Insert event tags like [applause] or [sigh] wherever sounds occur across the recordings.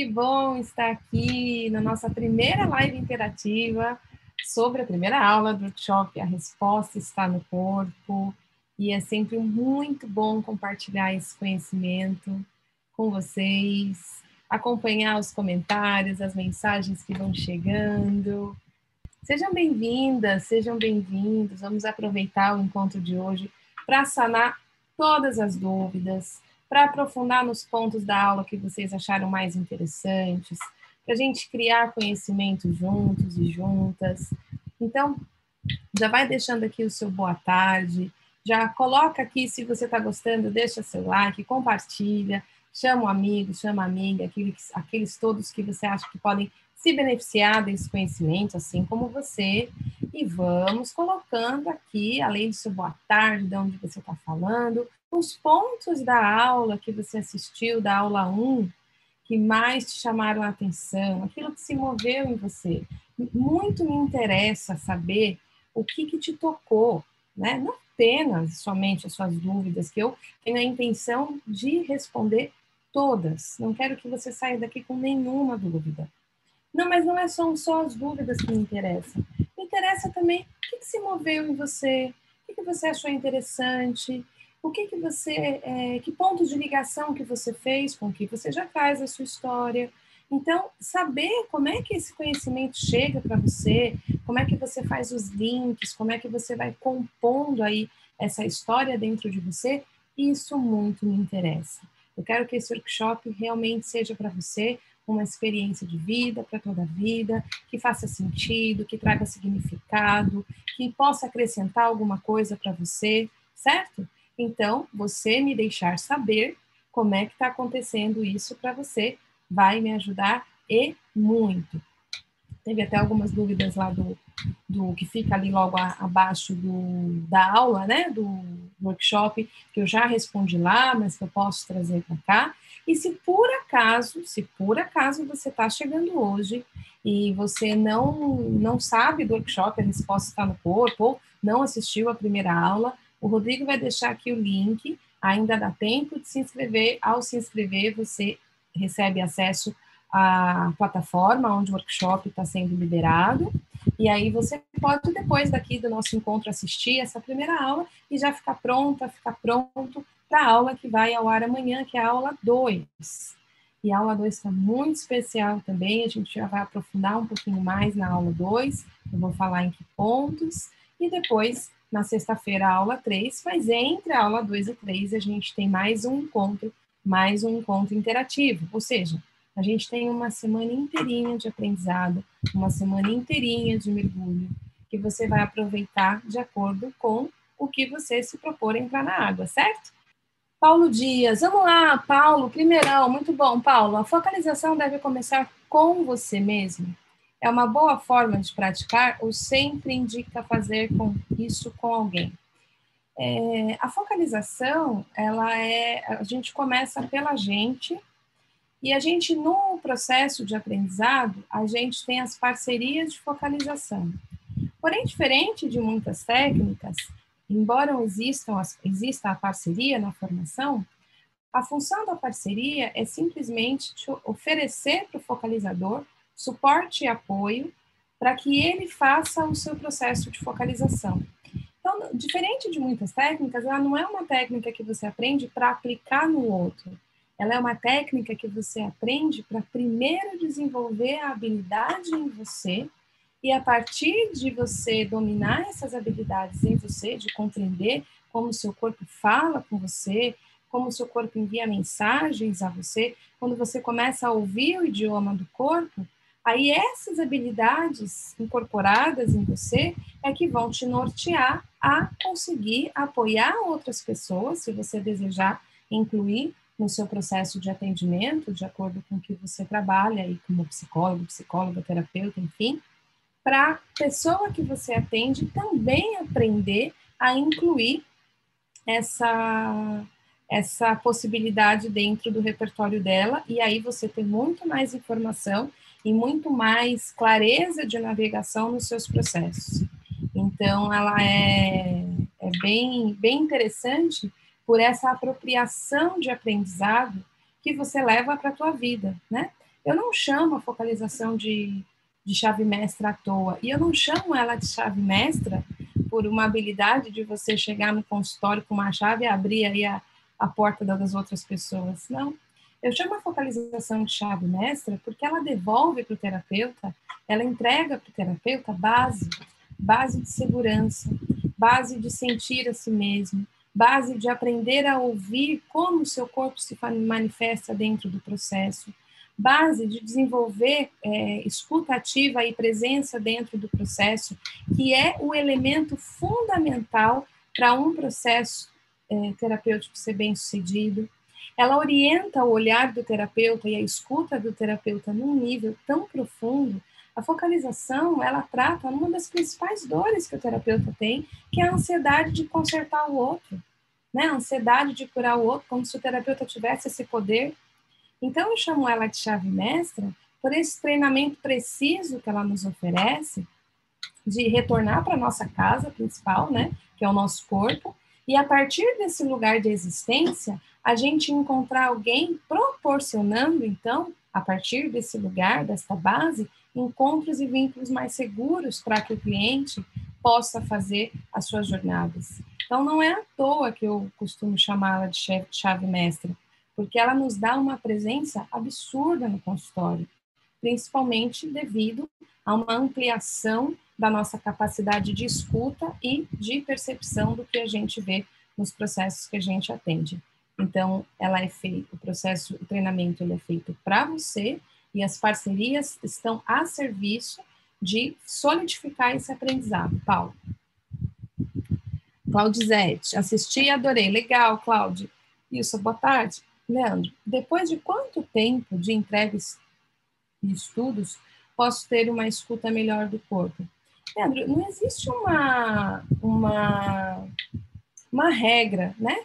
Que bom estar aqui na nossa primeira live interativa sobre a primeira aula do workshop A Resposta Está no Corpo. E é sempre muito bom compartilhar esse conhecimento com vocês, acompanhar os comentários, as mensagens que vão chegando. Sejam bem-vindas, sejam bem-vindos. Vamos aproveitar o encontro de hoje para sanar todas as dúvidas, para aprofundar nos pontos da aula que vocês acharam mais interessantes, para a gente criar conhecimento juntos e juntas. Então, já vai deixando aqui o seu boa tarde, já coloca aqui se você está gostando, deixa seu like, compartilha, chama um amigo, chama amiga, aqueles, aqueles todos que você acha que podem se beneficiar desse conhecimento, assim como você. E vamos colocando aqui, além seu boa tarde, de onde você está falando, os pontos da aula que você assistiu, da aula 1, que mais te chamaram a atenção, aquilo que se moveu em você. Muito me interessa saber o que, que te tocou, né? Não apenas somente as suas dúvidas, que eu tenho a intenção de responder todas. Não quero que você saia daqui com nenhuma dúvida. Não, mas não é só, só as dúvidas que me interessam. Me interessa também o que, que se moveu em você, o que, que você achou interessante, o que, que você, é, que pontos de ligação que você fez com o que você já faz a sua história. Então, saber como é que esse conhecimento chega para você, como é que você faz os links, como é que você vai compondo aí essa história dentro de você, isso muito me interessa. Eu quero que esse workshop realmente seja para você uma experiência de vida para toda a vida, que faça sentido, que traga significado, que possa acrescentar alguma coisa para você, certo? Então, você me deixar saber como é que está acontecendo isso para você vai me ajudar e muito. Teve até algumas dúvidas lá do, do que fica ali logo a, abaixo do, da aula, né, do workshop, que eu já respondi lá, mas que eu posso trazer para cá. E se por acaso, se por acaso você está chegando hoje e você não, não sabe do workshop, a resposta está no corpo, ou não assistiu a primeira aula, o Rodrigo vai deixar aqui o link, ainda dá tempo de se inscrever. Ao se inscrever, você recebe acesso à plataforma onde o workshop está sendo liberado. E aí você pode, depois daqui do nosso encontro, assistir essa primeira aula e já ficar pronta, ficar pronto para a aula que vai ao ar amanhã, que é a aula 2. E a aula 2 está muito especial também, a gente já vai aprofundar um pouquinho mais na aula 2, eu vou falar em que pontos, e depois, na sexta-feira, a aula 3, mas entre a aula 2 e 3 a gente tem mais um encontro, mais um encontro interativo, ou seja, a gente tem uma semana inteirinha de aprendizado, uma semana inteirinha de mergulho, que você vai aproveitar de acordo com o que você se propor entrar na água, certo? Paulo Dias, vamos lá, Paulo, primeirão, muito bom, Paulo. A focalização deve começar com você mesmo. É uma boa forma de praticar ou sempre indica fazer com isso com alguém? É, a focalização, ela é, a gente começa pela gente e a gente no processo de aprendizado, a gente tem as parcerias de focalização. Porém, diferente de muitas técnicas, embora existam, exista a parceria na formação, a função da parceria é simplesmente oferecer para o focalizador suporte e apoio para que ele faça o seu processo de focalização. Então, diferente de muitas técnicas, ela não é uma técnica que você aprende para aplicar no outro. Ela é uma técnica que você aprende para primeiro desenvolver a habilidade em você e a partir de você dominar essas habilidades em você, de compreender como o seu corpo fala com você, como o seu corpo envia mensagens a você, quando você começa a ouvir o idioma do corpo, aí essas habilidades incorporadas em você é que vão te nortear a conseguir apoiar outras pessoas, se você desejar incluir no seu processo de atendimento, de acordo com o que você trabalha aí como psicólogo, psicóloga, terapeuta, enfim, para a pessoa que você atende também aprender a incluir essa, essa possibilidade dentro do repertório dela, e aí você tem muito mais informação e muito mais clareza de navegação nos seus processos. Então, ela é, é bem, bem interessante por essa apropriação de aprendizado que você leva para a tua vida, né? Eu não chamo a focalização de, de chave mestra à toa. E eu não chamo ela de chave mestra por uma habilidade de você chegar no consultório com uma chave e abrir aí a, a porta das outras pessoas. Não. Eu chamo a focalização de chave mestra porque ela devolve para o terapeuta, ela entrega para o terapeuta base, base de segurança, base de sentir a si mesmo, base de aprender a ouvir como o seu corpo se manifesta dentro do processo, base de desenvolver é, escuta ativa e presença dentro do processo, que é o elemento fundamental para um processo é, terapêutico ser bem sucedido. Ela orienta o olhar do terapeuta e a escuta do terapeuta num nível tão profundo. A focalização, ela trata uma das principais dores que o terapeuta tem, que é a ansiedade de consertar o outro, né? A ansiedade de curar o outro, como se o terapeuta tivesse esse poder então, eu chamo ela de chave mestra por esse treinamento preciso que ela nos oferece de retornar para nossa casa principal, né, que é o nosso corpo, e a partir desse lugar de existência, a gente encontrar alguém proporcionando, então, a partir desse lugar, desta base, encontros e vínculos mais seguros para que o cliente possa fazer as suas jornadas. Então, não é à toa que eu costumo chamá-la de chave mestra, porque ela nos dá uma presença absurda no consultório, principalmente devido a uma ampliação da nossa capacidade de escuta e de percepção do que a gente vê nos processos que a gente atende. Então, ela é feita, o processo, o treinamento ele é feito para você e as parcerias estão a serviço de solidificar esse aprendizado. Paulo. Claudizete, assisti e adorei. Legal, Cláudio. Isso, boa tarde. Leandro, depois de quanto tempo de entregas e estudos posso ter uma escuta melhor do corpo? Leandro, não existe uma, uma, uma regra, né?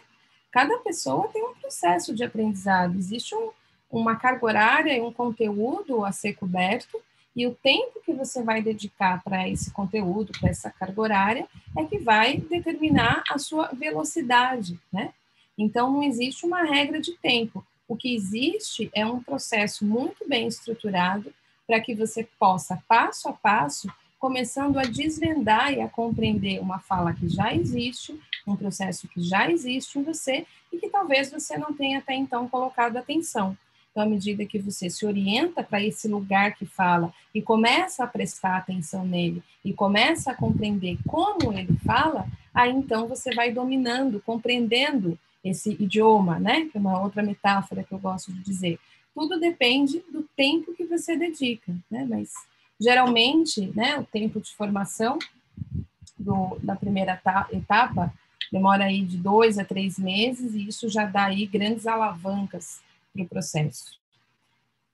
Cada pessoa tem um processo de aprendizado, existe um, uma carga horária e um conteúdo a ser coberto, e o tempo que você vai dedicar para esse conteúdo, para essa carga horária, é que vai determinar a sua velocidade, né? Então, não existe uma regra de tempo. O que existe é um processo muito bem estruturado para que você possa, passo a passo, começando a desvendar e a compreender uma fala que já existe, um processo que já existe em você e que talvez você não tenha até então colocado atenção. Então, à medida que você se orienta para esse lugar que fala e começa a prestar atenção nele e começa a compreender como ele fala, aí então você vai dominando, compreendendo esse idioma, né? Que é uma outra metáfora que eu gosto de dizer. Tudo depende do tempo que você dedica, né? Mas geralmente, né? O tempo de formação do, da primeira etapa demora aí de dois a três meses e isso já dá aí grandes alavancas para o processo.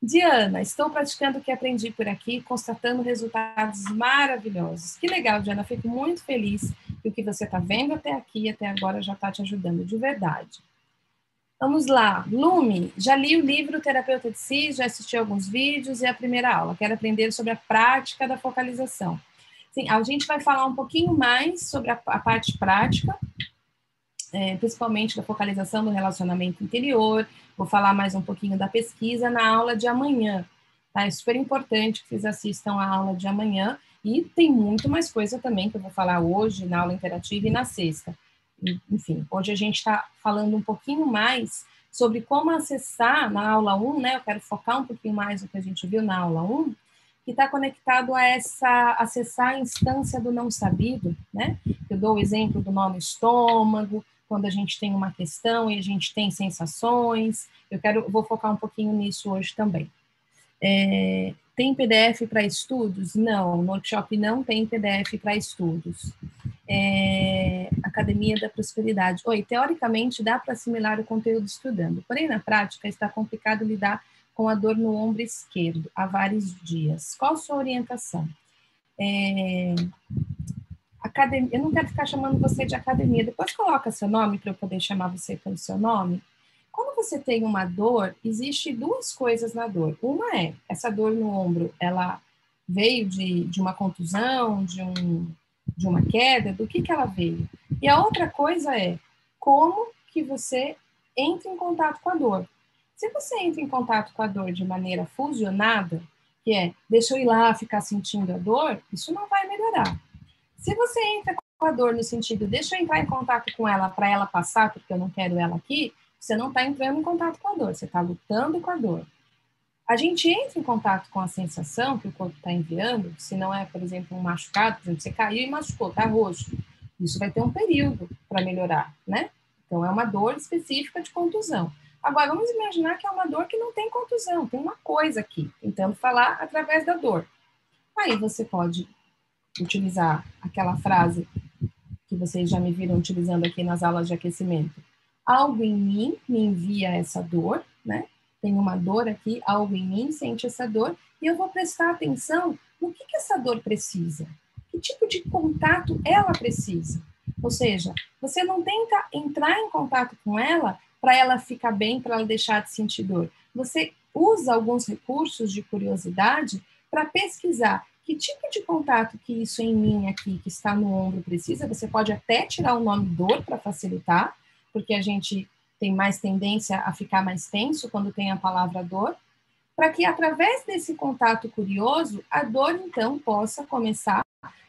Diana, estou praticando o que aprendi por aqui, constatando resultados maravilhosos. Que legal, Diana, fico muito feliz que o que você está vendo até aqui, até agora, já está te ajudando de verdade. Vamos lá, Lume, já li o livro Terapeuta de Si, já assisti alguns vídeos e a primeira aula. Quero aprender sobre a prática da focalização. Sim, a gente vai falar um pouquinho mais sobre a, a parte prática, é, principalmente da focalização do relacionamento interior. Vou falar mais um pouquinho da pesquisa na aula de amanhã. Tá? É super importante que vocês assistam a aula de amanhã. E tem muito mais coisa também que eu vou falar hoje na aula interativa e na sexta. Enfim, hoje a gente está falando um pouquinho mais sobre como acessar na aula 1, né? Eu quero focar um pouquinho mais no que a gente viu na aula 1, que está conectado a essa acessar a instância do não sabido, né? Eu dou o exemplo do nome estômago, quando a gente tem uma questão e a gente tem sensações. Eu quero, vou focar um pouquinho nisso hoje também. É, tem PDF para estudos? Não, no workshop não tem PDF para estudos. É, Academia da Prosperidade. Oi, teoricamente dá para assimilar o conteúdo estudando, porém na prática está complicado lidar com a dor no ombro esquerdo há vários dias. Qual sua orientação? É, academia, eu não quero ficar chamando você de academia, depois coloca seu nome para eu poder chamar você pelo seu nome. Quando você tem uma dor, existe duas coisas na dor. Uma é, essa dor no ombro, ela veio de, de uma contusão, de, um, de uma queda, do que, que ela veio? E a outra coisa é, como que você entra em contato com a dor? Se você entra em contato com a dor de maneira fusionada, que é deixa eu ir lá ficar sentindo a dor, isso não vai melhorar. Se você entra com a dor no sentido deixa eu entrar em contato com ela para ela passar, porque eu não quero ela aqui, você não está entrando em contato com a dor, você está lutando com a dor. A gente entra em contato com a sensação que o corpo está enviando, se não é, por exemplo, um machucado, por exemplo, você caiu e machucou, está roxo. Isso vai ter um período para melhorar, né? Então, é uma dor específica de contusão. Agora, vamos imaginar que é uma dor que não tem contusão, tem uma coisa aqui, tentando falar através da dor. Aí você pode utilizar aquela frase que vocês já me viram utilizando aqui nas aulas de aquecimento. Algo em mim me envia essa dor, né? Tem uma dor aqui, algo em mim sente essa dor, e eu vou prestar atenção no que, que essa dor precisa. Que tipo de contato ela precisa? Ou seja, você não tenta entrar em contato com ela para ela ficar bem, para ela deixar de sentir dor. Você usa alguns recursos de curiosidade para pesquisar que tipo de contato que isso em mim aqui, que está no ombro, precisa. Você pode até tirar o nome dor para facilitar, porque a gente tem mais tendência a ficar mais tenso quando tem a palavra dor, para que através desse contato curioso, a dor então possa começar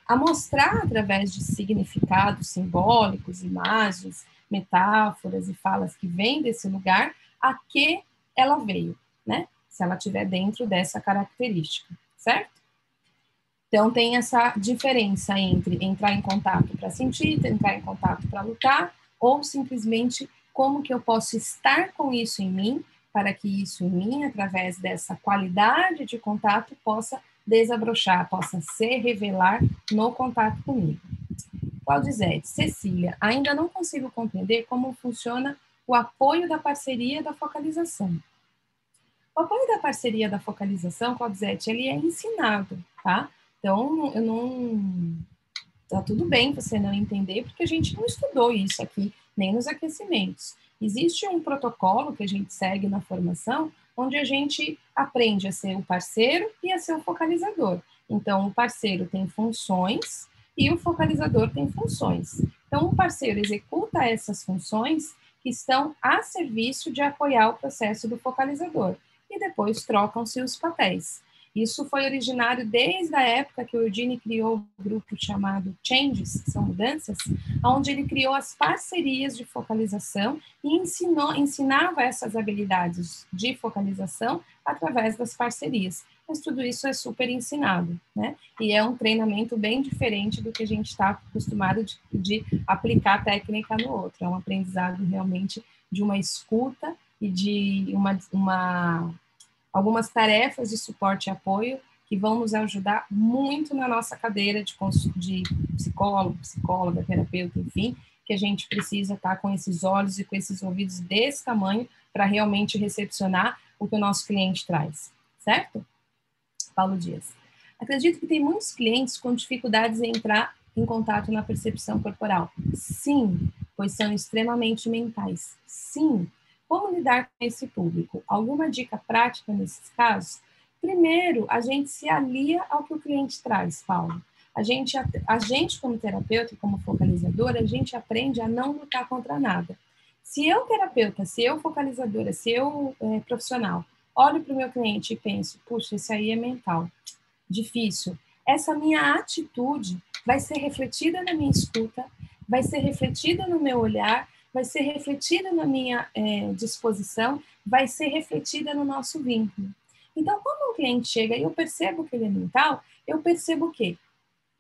a mostrar através de significados simbólicos, imagens, metáforas e falas que vêm desse lugar, a que ela veio, né? Se ela estiver dentro dessa característica, certo? Então, tem essa diferença entre entrar em contato para sentir, entrar em contato para lutar, ou simplesmente como que eu posso estar com isso em mim, para que isso em mim, através dessa qualidade de contato, possa desabrochar, possa se revelar no contato comigo. Claudizete, Cecília, ainda não consigo compreender como funciona o apoio da parceria da focalização. O apoio da parceria da focalização, Claudizete, ele é ensinado, tá? Então, eu não... Tá tudo bem você não entender, porque a gente não estudou isso aqui, nem nos aquecimentos. Existe um protocolo que a gente segue na formação, onde a gente aprende a ser o parceiro e a ser o focalizador. Então, o parceiro tem funções e o focalizador tem funções. Então, o parceiro executa essas funções que estão a serviço de apoiar o processo do focalizador e depois trocam-se os papéis. Isso foi originário desde a época que o Eugene criou o grupo chamado Changes, que são mudanças, onde ele criou as parcerias de focalização e ensinou, ensinava essas habilidades de focalização através das parcerias mas tudo isso é super ensinado, né? E é um treinamento bem diferente do que a gente está acostumado de, de aplicar técnica no outro. É um aprendizado realmente de uma escuta e de uma, uma algumas tarefas de suporte e apoio que vão nos ajudar muito na nossa cadeira de, de psicólogo, psicóloga, terapeuta, enfim, que a gente precisa estar com esses olhos e com esses ouvidos desse tamanho para realmente recepcionar o que o nosso cliente traz, certo? Paulo Dias. Acredito que tem muitos clientes com dificuldades em entrar em contato na percepção corporal. Sim, pois são extremamente mentais. Sim. Como lidar com esse público? Alguma dica prática nesses casos? Primeiro, a gente se alia ao que o cliente traz, Paulo. A gente, a, gente como terapeuta, como focalizadora, a gente aprende a não lutar contra nada. Se eu, terapeuta, se eu, focalizadora, se eu, é, profissional, olho para o meu cliente e penso, puxa, isso aí é mental, difícil. Essa minha atitude vai ser refletida na minha escuta, vai ser refletida no meu olhar, vai ser refletida na minha é, disposição, vai ser refletida no nosso vínculo. Então, quando um cliente chega e eu percebo que ele é mental, eu percebo o quê?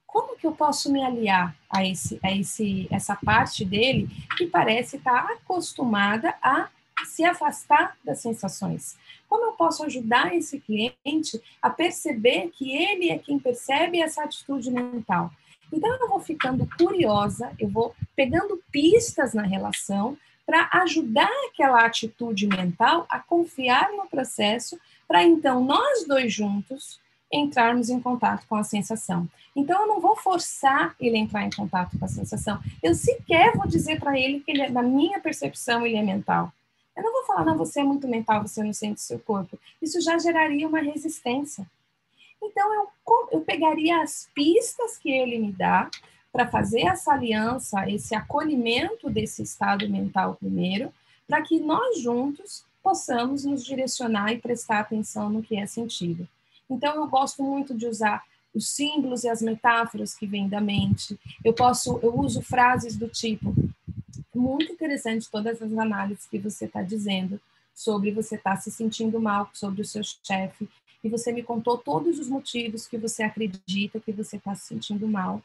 Como que eu posso me aliar a, esse, a esse, essa parte dele que parece estar acostumada a se afastar das sensações? Como eu posso ajudar esse cliente a perceber que ele é quem percebe essa atitude mental? Então, eu vou ficando curiosa, eu vou pegando pistas na relação para ajudar aquela atitude mental a confiar no processo, para então nós dois juntos entrarmos em contato com a sensação. Então, eu não vou forçar ele a entrar em contato com a sensação. Eu sequer vou dizer para ele que, ele, é, na minha percepção, ele é mental. Eu não vou falar, não, você é muito mental, você não sente seu corpo. Isso já geraria uma resistência. Então, eu, eu pegaria as pistas que ele me dá para fazer essa aliança, esse acolhimento desse estado mental primeiro, para que nós juntos possamos nos direcionar e prestar atenção no que é sentido. Então, eu gosto muito de usar os símbolos e as metáforas que vêm da mente. Eu posso, eu uso frases do tipo muito interessante todas as análises que você está dizendo sobre você estar tá se sentindo mal sobre o seu chefe e você me contou todos os motivos que você acredita que você está se sentindo mal.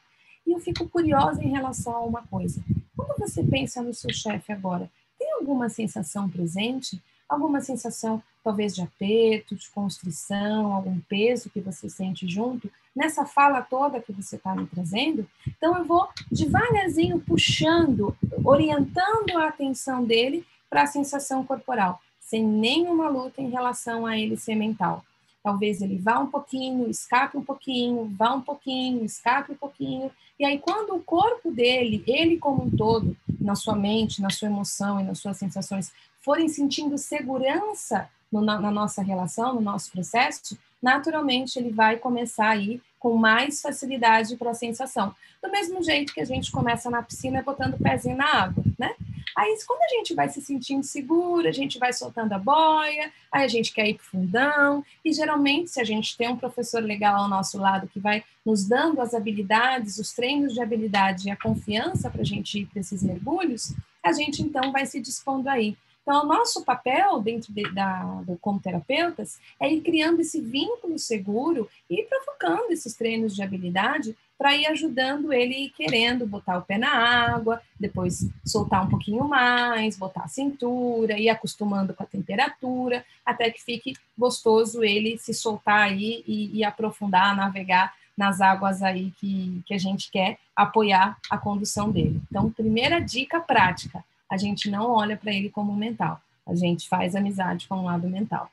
E eu fico curiosa em relação a uma coisa. Quando você pensa no seu chefe agora, tem alguma sensação presente? Alguma sensação, talvez, de aperto, de constrição, algum peso que você sente junto? Nessa fala toda que você está me trazendo? Então, eu vou devagarzinho puxando, orientando a atenção dele para a sensação corporal, sem nenhuma luta em relação a ele ser mental. Talvez ele vá um pouquinho, escape um pouquinho, vá um pouquinho, escape um pouquinho. E aí, quando o corpo dele, ele como um todo, na sua mente, na sua emoção e nas suas sensações, forem sentindo segurança no, na, na nossa relação, no nosso processo, naturalmente ele vai começar a ir com mais facilidade para a sensação. Do mesmo jeito que a gente começa na piscina botando o pezinho na água, né? Aí, quando a gente vai se sentindo seguro, a gente vai soltando a boia, aí a gente quer ir para o fundão, e geralmente, se a gente tem um professor legal ao nosso lado que vai nos dando as habilidades, os treinos de habilidade e a confiança para a gente ir para esses mergulhos, a gente então vai se dispondo aí. Então, o nosso papel dentro de, da, do, como terapeutas é ir criando esse vínculo seguro e provocando esses treinos de habilidade para ir ajudando ele querendo botar o pé na água, depois soltar um pouquinho mais, botar a cintura, ir acostumando com a temperatura, até que fique gostoso ele se soltar aí e, e aprofundar, navegar nas águas aí que, que a gente quer apoiar a condução dele. Então, primeira dica prática, a gente não olha para ele como mental, a gente faz amizade com o lado mental.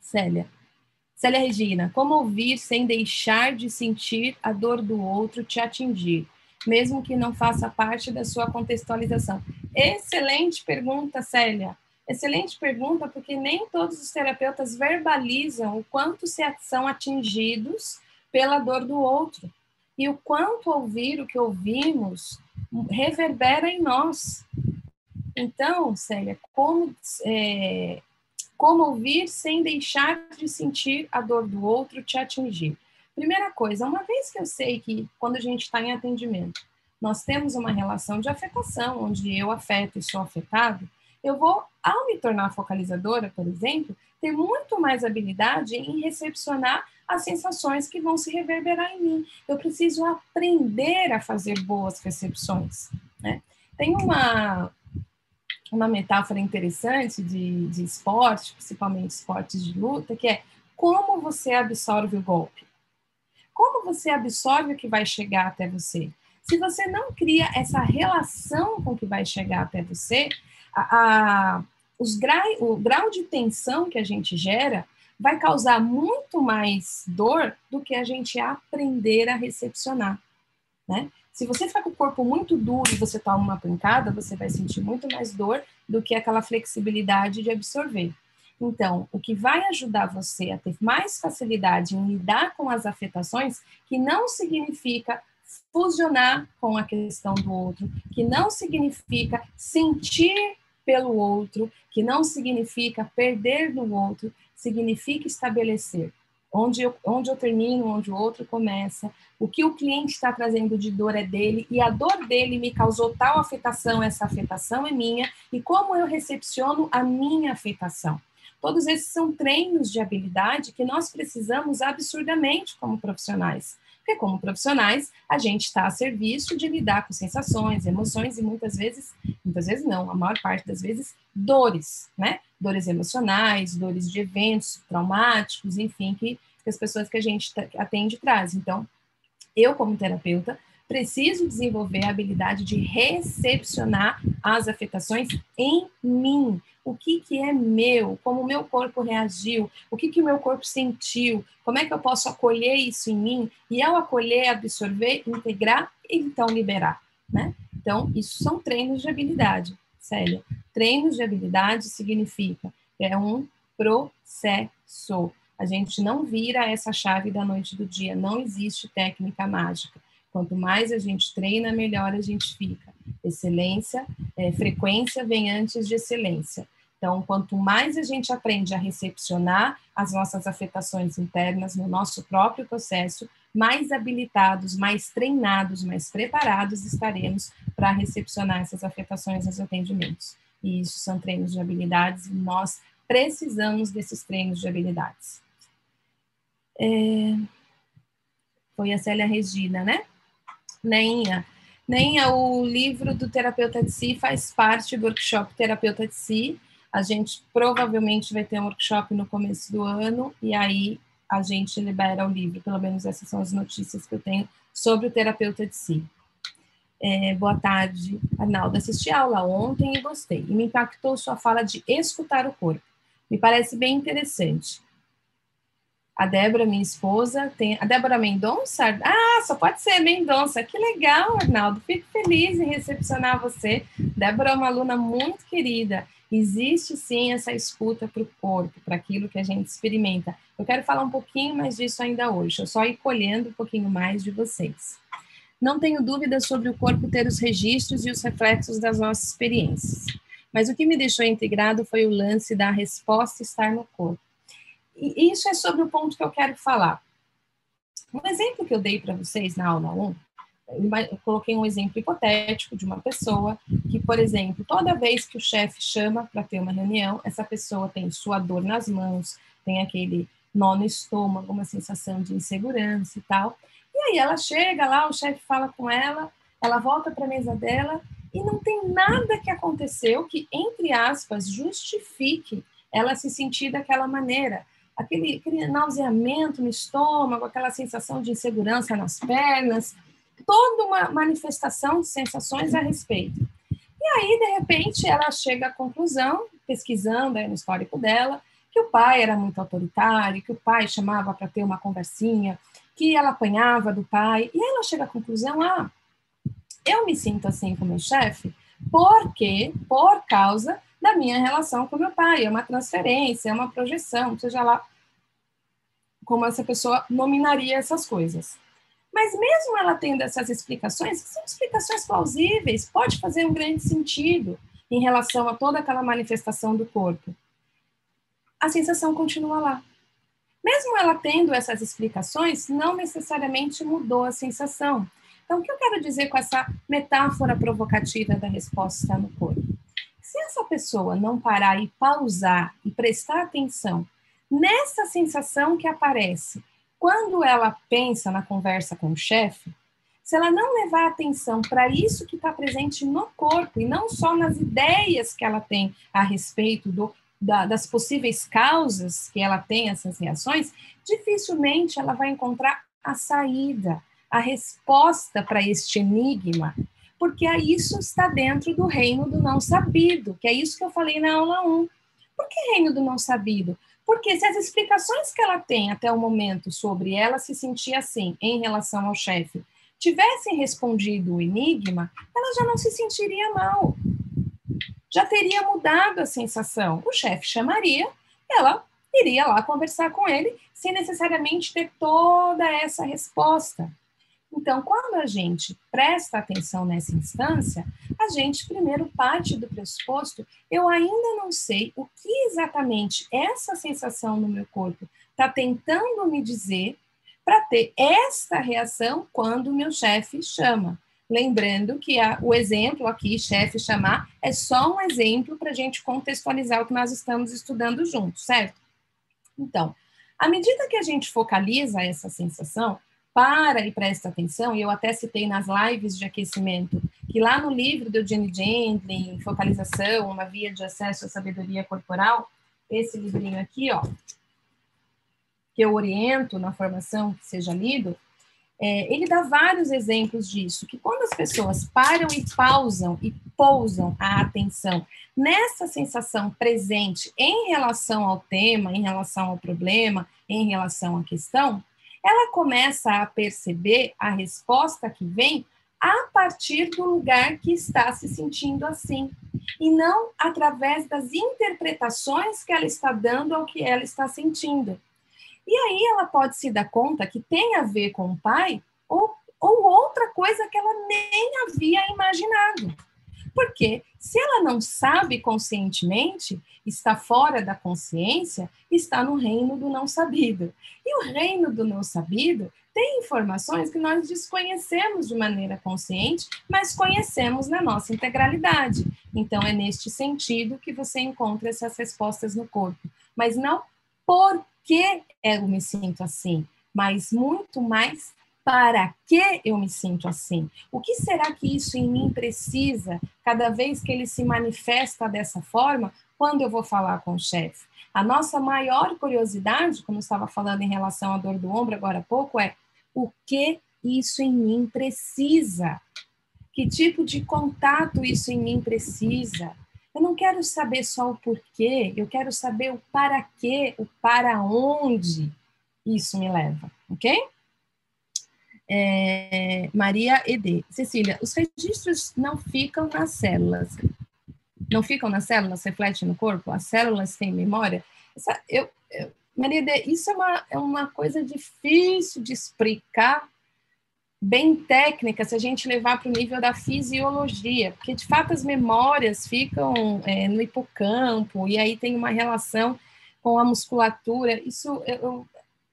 Célia. Célia Regina, como ouvir sem deixar de sentir a dor do outro te atingir, mesmo que não faça parte da sua contextualização? Excelente pergunta, Célia. Excelente pergunta, porque nem todos os terapeutas verbalizam o quanto se são atingidos pela dor do outro e o quanto ouvir o que ouvimos reverbera em nós. Então, Célia, como, é, como ouvir sem deixar de sentir a dor do outro te atingir? Primeira coisa, uma vez que eu sei que quando a gente está em atendimento, nós temos uma relação de afetação, onde eu afeto e sou afetado, eu vou, ao me tornar focalizadora, por exemplo, ter muito mais habilidade em recepcionar as sensações que vão se reverberar em mim. Eu preciso aprender a fazer boas recepções. Né? Tem uma, uma metáfora interessante de, de esporte, principalmente esportes de luta, que é como você absorve o golpe. Como você absorve o que vai chegar até você? Se você não cria essa relação com o que vai chegar até você, a, a, os o grau de tensão que a gente gera vai causar muito mais dor do que a gente aprender a recepcionar, né? Se você ficar com o corpo muito duro e você toma uma pancada, você vai sentir muito mais dor do que aquela flexibilidade de absorver. Então, o que vai ajudar você a ter mais facilidade em lidar com as afetações, que não significa fusionar com a questão do outro, que não significa sentir pelo outro, que não significa perder do outro, significa estabelecer onde eu, onde eu termino, onde o outro começa, o que o cliente está trazendo de dor é dele, e a dor dele me causou tal afetação, essa afetação é minha, e como eu recepciono a minha afetação. Todos esses são treinos de habilidade que nós precisamos absurdamente como profissionais. Porque, como profissionais, a gente está a serviço de lidar com sensações, emoções e muitas vezes, muitas vezes não, a maior parte das vezes, dores, né? Dores emocionais, dores de eventos traumáticos, enfim, que, que as pessoas que a gente atende trazem. Então, eu, como terapeuta, preciso desenvolver a habilidade de recepcionar as afetações em mim. O que, que é meu, como o meu corpo reagiu, o que, que o meu corpo sentiu, como é que eu posso acolher isso em mim e, ao acolher, absorver, integrar e então liberar. Né? Então, isso são treinos de habilidade, Célia. Treinos de habilidade significa é um processo. A gente não vira essa chave da noite do dia, não existe técnica mágica. Quanto mais a gente treina, melhor a gente fica. Excelência, é, frequência vem antes de excelência. Então, quanto mais a gente aprende a recepcionar as nossas afetações internas no nosso próprio processo, mais habilitados, mais treinados, mais preparados estaremos para recepcionar essas afetações nos atendimentos. E isso são treinos de habilidades e nós precisamos desses treinos de habilidades. É... Foi a Célia Regina, né? Neinha. Neinha, o livro do Terapeuta de Si faz parte do workshop Terapeuta de Si, a gente provavelmente vai ter um workshop no começo do ano e aí a gente libera o livro. Pelo menos essas são as notícias que eu tenho sobre o terapeuta de si. É, boa tarde, Arnaldo. Assisti a aula ontem e gostei. E me impactou sua fala de escutar o corpo. Me parece bem interessante. A Débora, minha esposa, tem. A Débora Mendonça? Ah, só pode ser Mendonça. Que legal, Arnaldo. Fico feliz em recepcionar você. Débora é uma aluna muito querida existe sim essa escuta para o corpo, para aquilo que a gente experimenta. Eu quero falar um pouquinho mais disso ainda hoje, eu só ir colhendo um pouquinho mais de vocês. Não tenho dúvida sobre o corpo ter os registros e os reflexos das nossas experiências, mas o que me deixou integrado foi o lance da resposta estar no corpo. E isso é sobre o ponto que eu quero falar. Um exemplo que eu dei para vocês na aula 1 eu coloquei um exemplo hipotético de uma pessoa que, por exemplo, toda vez que o chefe chama para ter uma reunião, essa pessoa tem sua dor nas mãos, tem aquele nó no estômago, uma sensação de insegurança e tal. E aí ela chega lá, o chefe fala com ela, ela volta para a mesa dela e não tem nada que aconteceu que, entre aspas, justifique ela se sentir daquela maneira. Aquele, aquele nauseamento no estômago, aquela sensação de insegurança nas pernas, toda uma manifestação de sensações a respeito. E aí, de repente, ela chega à conclusão, pesquisando no histórico dela, que o pai era muito autoritário, que o pai chamava para ter uma conversinha, que ela apanhava do pai, e ela chega à conclusão: ah, eu me sinto assim com meu chefe porque, por causa da minha relação com meu pai, é uma transferência, é uma projeção, seja lá como essa pessoa nominaria essas coisas. Mas mesmo ela tendo essas explicações, que são explicações plausíveis, pode fazer um grande sentido em relação a toda aquela manifestação do corpo, a sensação continua lá. Mesmo ela tendo essas explicações, não necessariamente mudou a sensação. Então, o que eu quero dizer com essa metáfora provocativa da resposta no corpo? Se essa pessoa não parar e pausar e prestar atenção nessa sensação que aparece quando ela pensa na conversa com o chefe, se ela não levar atenção para isso que está presente no corpo e não só nas ideias que ela tem a respeito do, da, das possíveis causas que ela tem essas reações, dificilmente ela vai encontrar a saída, a resposta para este enigma, porque isso está dentro do reino do não sabido, que é isso que eu falei na aula 1. Por que reino do não sabido? Porque se as explicações que ela tem até o momento sobre ela se sentir assim em relação ao chefe tivessem respondido o enigma, ela já não se sentiria mal. Já teria mudado a sensação. O chefe chamaria, ela iria lá conversar com ele, sem necessariamente ter toda essa resposta. Então, quando a gente presta atenção nessa instância, a gente primeiro parte do pressuposto, eu ainda não sei o que exatamente essa sensação no meu corpo está tentando me dizer para ter esta reação quando o meu chefe chama. Lembrando que a, o exemplo aqui, chefe chamar, é só um exemplo para a gente contextualizar o que nós estamos estudando juntos, certo? Então, à medida que a gente focaliza essa sensação, para e presta atenção, e eu até citei nas lives de aquecimento, que lá no livro do Jenny Gendlin, Focalização, uma via de acesso à sabedoria corporal, esse livrinho aqui, ó, que eu oriento na formação que seja lido, é, ele dá vários exemplos disso, que quando as pessoas param e pausam e pousam a atenção nessa sensação presente em relação ao tema, em relação ao problema, em relação à questão, ela começa a perceber a resposta que vem a partir do lugar que está se sentindo assim, e não através das interpretações que ela está dando ao que ela está sentindo. E aí ela pode se dar conta que tem a ver com o pai ou, ou outra coisa que ela nem havia imaginado. Porque se ela não sabe conscientemente, está fora da consciência, está no reino do não sabido. E o reino do não sabido tem informações que nós desconhecemos de maneira consciente, mas conhecemos na nossa integralidade. Então, é neste sentido que você encontra essas respostas no corpo. Mas não por que eu me sinto assim, mas muito mais para que eu me sinto assim? O que será que isso em mim precisa cada vez que ele se manifesta dessa forma quando eu vou falar com o chefe? A nossa maior curiosidade, como eu estava falando em relação à dor do ombro agora há pouco, é o que isso em mim precisa? Que tipo de contato isso em mim precisa? Eu não quero saber só o porquê, eu quero saber o para quê, o para onde isso me leva, ok? É, Maria ED. Cecília, os registros não ficam nas células. Não ficam nas células, refletem no corpo? As células têm memória? Essa, eu, eu, Maria ED, isso é uma, é uma coisa difícil de explicar, bem técnica, se a gente levar para o nível da fisiologia, porque de fato as memórias ficam é, no hipocampo, e aí tem uma relação com a musculatura. Isso eu, eu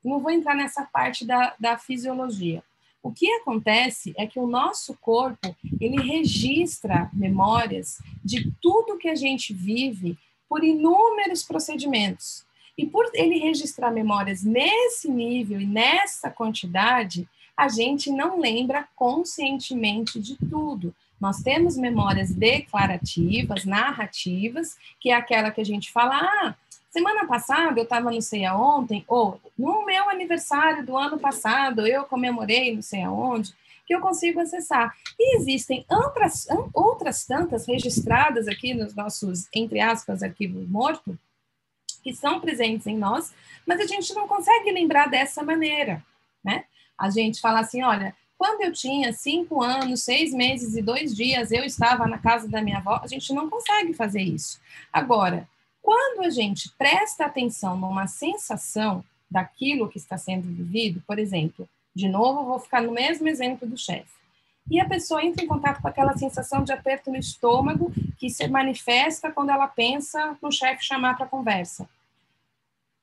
não vou entrar nessa parte da, da fisiologia. O que acontece é que o nosso corpo, ele registra memórias de tudo que a gente vive por inúmeros procedimentos. E por ele registrar memórias nesse nível e nessa quantidade, a gente não lembra conscientemente de tudo. Nós temos memórias declarativas, narrativas, que é aquela que a gente fala, ah, Semana passada eu estava não sei aonde, ou no meu aniversário do ano passado eu comemorei não sei aonde, que eu consigo acessar. E existem outras, outras tantas registradas aqui nos nossos, entre aspas, arquivos mortos, que são presentes em nós, mas a gente não consegue lembrar dessa maneira, né? A gente fala assim, olha, quando eu tinha cinco anos, seis meses e dois dias, eu estava na casa da minha avó, a gente não consegue fazer isso. Agora, quando a gente presta atenção numa sensação daquilo que está sendo vivido, por exemplo, de novo, vou ficar no mesmo exemplo do chefe. E a pessoa entra em contato com aquela sensação de aperto no estômago que se manifesta quando ela pensa no chefe chamar para conversa.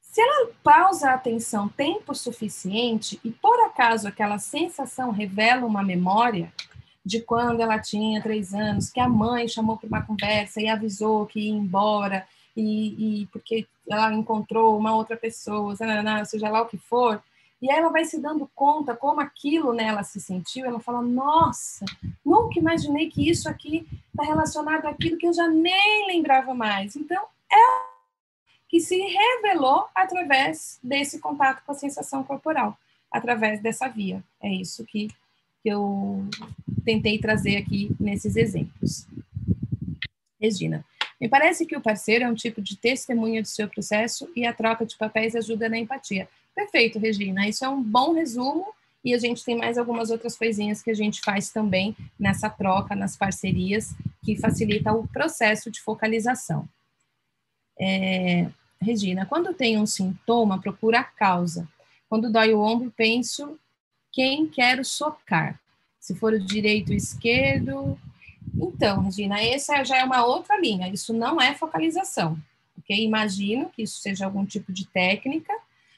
Se ela pausa a atenção tempo suficiente e por acaso aquela sensação revela uma memória de quando ela tinha três anos, que a mãe chamou para uma conversa e avisou que ia embora e, e porque ela encontrou uma outra pessoa, seja lá o que for, e ela vai se dando conta como aquilo nela se sentiu, ela fala, nossa, nunca imaginei que isso aqui está relacionado àquilo que eu já nem lembrava mais. Então, é que se revelou através desse contato com a sensação corporal, através dessa via. É isso que, que eu tentei trazer aqui nesses exemplos. Regina, me parece que o parceiro é um tipo de testemunha do seu processo e a troca de papéis ajuda na empatia. Perfeito, Regina. Isso é um bom resumo e a gente tem mais algumas outras coisinhas que a gente faz também nessa troca, nas parcerias, que facilita o processo de focalização. É, Regina, quando tem um sintoma, procura a causa. Quando dói o ombro, penso quem quero socar. Se for o direito ou esquerdo, então, Regina, essa já é uma outra linha, isso não é focalização, ok? Imagino que isso seja algum tipo de técnica,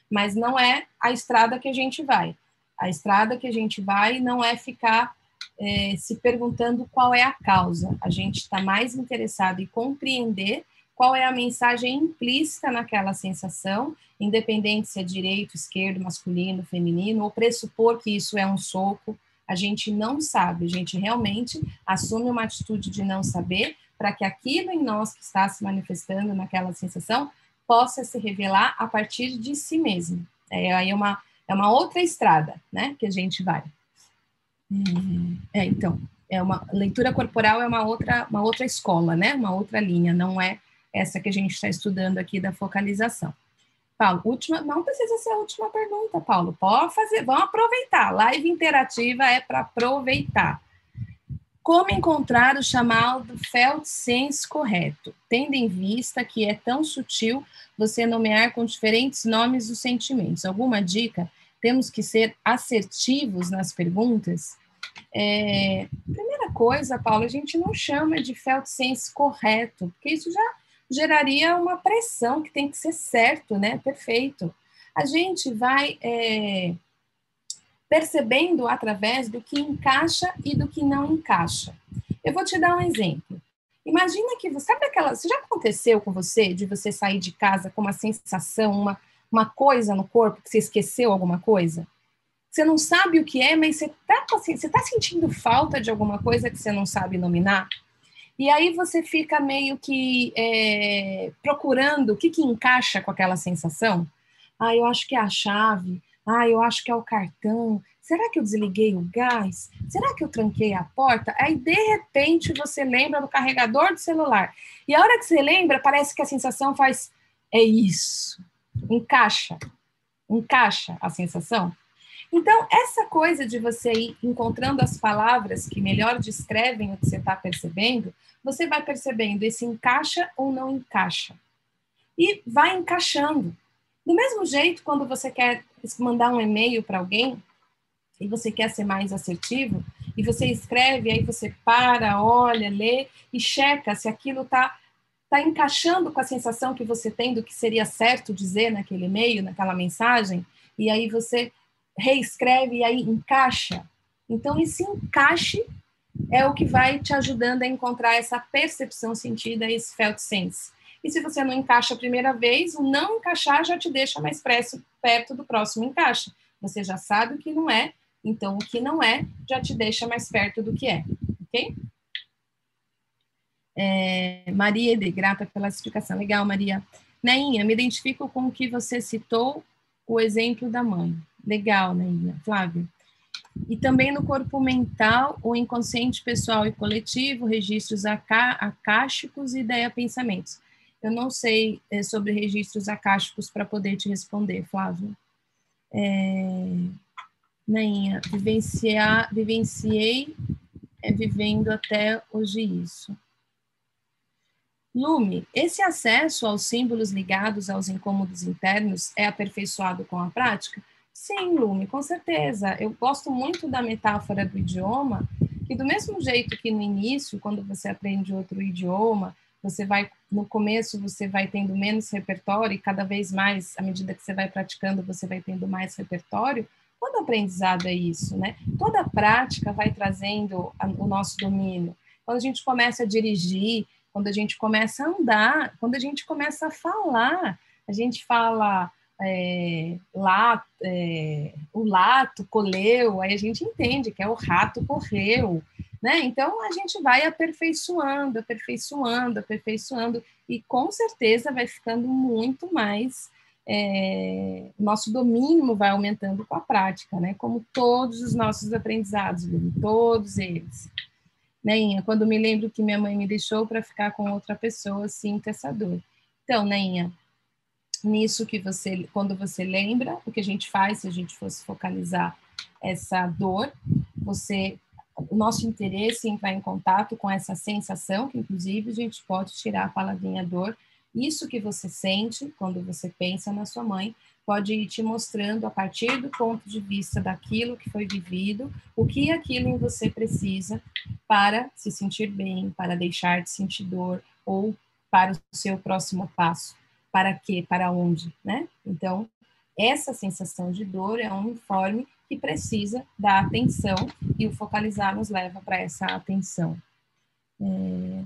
mas não é a estrada que a gente vai. A estrada que a gente vai não é ficar é, se perguntando qual é a causa, a gente está mais interessado em compreender qual é a mensagem implícita naquela sensação, independente se é direito, esquerdo, masculino, feminino, ou pressupor que isso é um soco, a gente não sabe, a gente realmente assume uma atitude de não saber para que aquilo em nós que está se manifestando naquela sensação possa se revelar a partir de si mesmo. É aí uma, é uma outra estrada, né, que a gente vai. É, então, é uma leitura corporal é uma outra, uma outra escola, né, uma outra linha, não é essa que a gente está estudando aqui da focalização. Paulo, última, não precisa ser a última pergunta, Paulo. Pode fazer, vamos aproveitar. Live interativa é para aproveitar. Como encontrar o chamado felt sense correto, tendo em vista que é tão sutil você nomear com diferentes nomes os sentimentos? Alguma dica? Temos que ser assertivos nas perguntas? É, primeira coisa, Paulo, a gente não chama de felt sense correto, porque isso já geraria uma pressão que tem que ser certo, né? Perfeito. A gente vai é, percebendo através do que encaixa e do que não encaixa. Eu vou te dar um exemplo. Imagina que você sabe aquela. Isso já aconteceu com você de você sair de casa com uma sensação, uma, uma coisa no corpo, que você esqueceu alguma coisa? Você não sabe o que é, mas você está tá sentindo falta de alguma coisa que você não sabe nominar? E aí você fica meio que é, procurando o que, que encaixa com aquela sensação. Ah, eu acho que é a chave. Ah, eu acho que é o cartão. Será que eu desliguei o gás? Será que eu tranquei a porta? Aí, de repente, você lembra do carregador do celular. E a hora que você lembra, parece que a sensação faz. É isso. Encaixa. Encaixa a sensação. Então, essa coisa de você ir encontrando as palavras que melhor descrevem o que você está percebendo, você vai percebendo esse encaixa ou não encaixa. E vai encaixando. Do mesmo jeito, quando você quer mandar um e-mail para alguém e você quer ser mais assertivo, e você escreve, aí você para, olha, lê e checa se aquilo está tá encaixando com a sensação que você tem do que seria certo dizer naquele e-mail, naquela mensagem, e aí você reescreve e aí encaixa. Então, esse encaixe é o que vai te ajudando a encontrar essa percepção sentida, esse felt sense. E se você não encaixa a primeira vez, o não encaixar já te deixa mais perto do próximo encaixe. Você já sabe o que não é, então o que não é já te deixa mais perto do que é, ok? É, Maria de grata pela explicação. Legal, Maria. Neinha, me identifico com o que você citou, o exemplo da mãe. Legal, Neinha. Flávia. E também no corpo mental, o inconsciente pessoal e coletivo, registros acásticos e ideia-pensamentos. Eu não sei é, sobre registros acásticos para poder te responder, Flávio. É, Nainha, vivenciar, vivenciei é, vivendo até hoje isso. Lume, esse acesso aos símbolos ligados aos incômodos internos é aperfeiçoado com a prática? Sim, Lume, com certeza. Eu gosto muito da metáfora do idioma, que do mesmo jeito que no início, quando você aprende outro idioma, você vai no começo você vai tendo menos repertório e cada vez mais, à medida que você vai praticando, você vai tendo mais repertório. Todo aprendizado é isso, né? Toda prática vai trazendo o nosso domínio. Quando a gente começa a dirigir, quando a gente começa a andar, quando a gente começa a falar, a gente fala é, lá, é, o lato colheu, aí a gente entende que é o rato correu, né? Então a gente vai aperfeiçoando, aperfeiçoando, aperfeiçoando, e com certeza vai ficando muito mais. É, nosso domínio vai aumentando com a prática, né? Como todos os nossos aprendizados, todos eles. Neinha, quando me lembro que minha mãe me deixou para ficar com outra pessoa, sinto essa dor. Então, Neinha, nisso que você, quando você lembra, o que a gente faz se a gente fosse focalizar essa dor, você, o nosso interesse em entrar em contato com essa sensação, que inclusive a gente pode tirar a palavrinha dor, isso que você sente quando você pensa na sua mãe, pode ir te mostrando a partir do ponto de vista daquilo que foi vivido, o que aquilo em você precisa para se sentir bem, para deixar de sentir dor ou para o seu próximo passo para quê, para onde, né? Então, essa sensação de dor é um informe que precisa da atenção e o focalizar nos leva para essa atenção. É...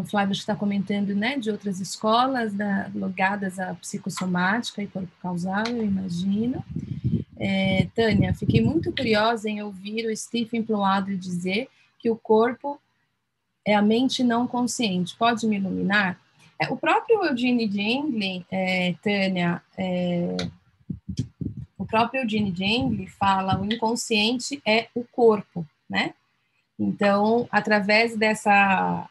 O Flávio está comentando né, de outras escolas da, ligadas à psicossomática e corpo causal, eu imagino. É, Tânia, fiquei muito curiosa em ouvir o Stephen Ploadre dizer que o corpo é a mente não consciente. Pode me iluminar? É, o próprio Eugene Jengling, é, Tânia, é, o próprio Eugene Jengling fala o inconsciente é o corpo, né? Então, através dessa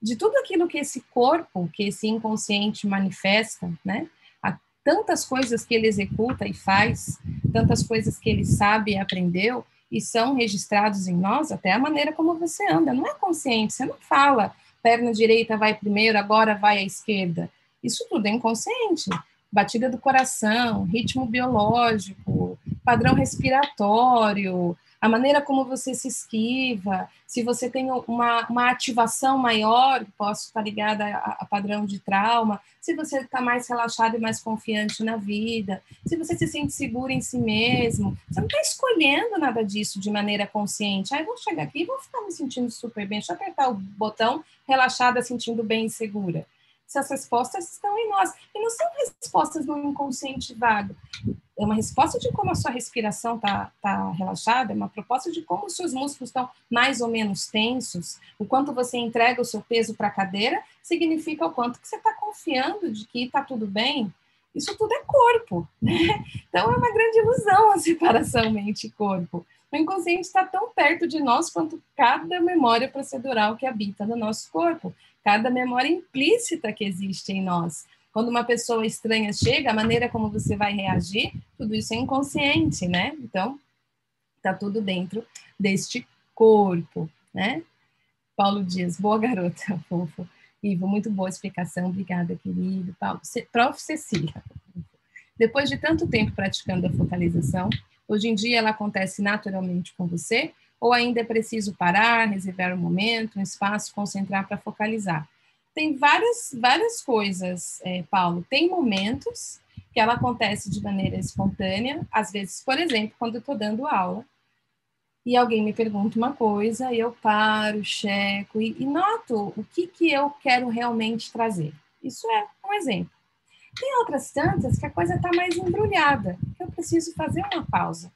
de tudo aquilo que esse corpo, que esse inconsciente manifesta, né? Há tantas coisas que ele executa e faz, tantas coisas que ele sabe e aprendeu, e são registrados em nós, até a maneira como você anda. Não é consciente, você não fala perna direita vai primeiro, agora vai à esquerda. Isso tudo é inconsciente. Batida do coração, ritmo biológico, padrão respiratório, a maneira como você se esquiva, se você tem uma, uma ativação maior, posso estar ligada a, a padrão de trauma, se você está mais relaxado e mais confiante na vida, se você se sente seguro em si mesmo. Você não está escolhendo nada disso de maneira consciente. Aí ah, vou chegar aqui e vou ficar me sentindo super bem, deixa eu apertar o botão relaxada, sentindo bem e segura essas respostas estão em nós. E não são respostas no inconsciente vago. É uma resposta de como a sua respiração está tá relaxada, é uma proposta de como os seus músculos estão mais ou menos tensos, o quanto você entrega o seu peso para a cadeira, significa o quanto que você está confiando de que está tudo bem. Isso tudo é corpo, né? Então é uma grande ilusão a separação mente-corpo. O inconsciente está tão perto de nós quanto cada memória procedural que habita no nosso corpo cada memória implícita que existe em nós. Quando uma pessoa estranha chega, a maneira como você vai reagir, tudo isso é inconsciente, né? Então, tá tudo dentro deste corpo, né? Paulo Dias, boa garota, [laughs] fofo. Ivo, muito boa explicação, obrigada, querido. Paulo, Prof. Cecília. Depois de tanto tempo praticando a focalização, hoje em dia ela acontece naturalmente com você ou ainda é preciso parar, reservar um momento, um espaço, concentrar para focalizar? Tem várias, várias coisas, é, Paulo. Tem momentos que ela acontece de maneira espontânea, às vezes, por exemplo, quando eu estou dando aula e alguém me pergunta uma coisa, eu paro, checo e, e noto o que, que eu quero realmente trazer. Isso é um exemplo. Tem outras tantas que a coisa está mais embrulhada, que eu preciso fazer uma pausa.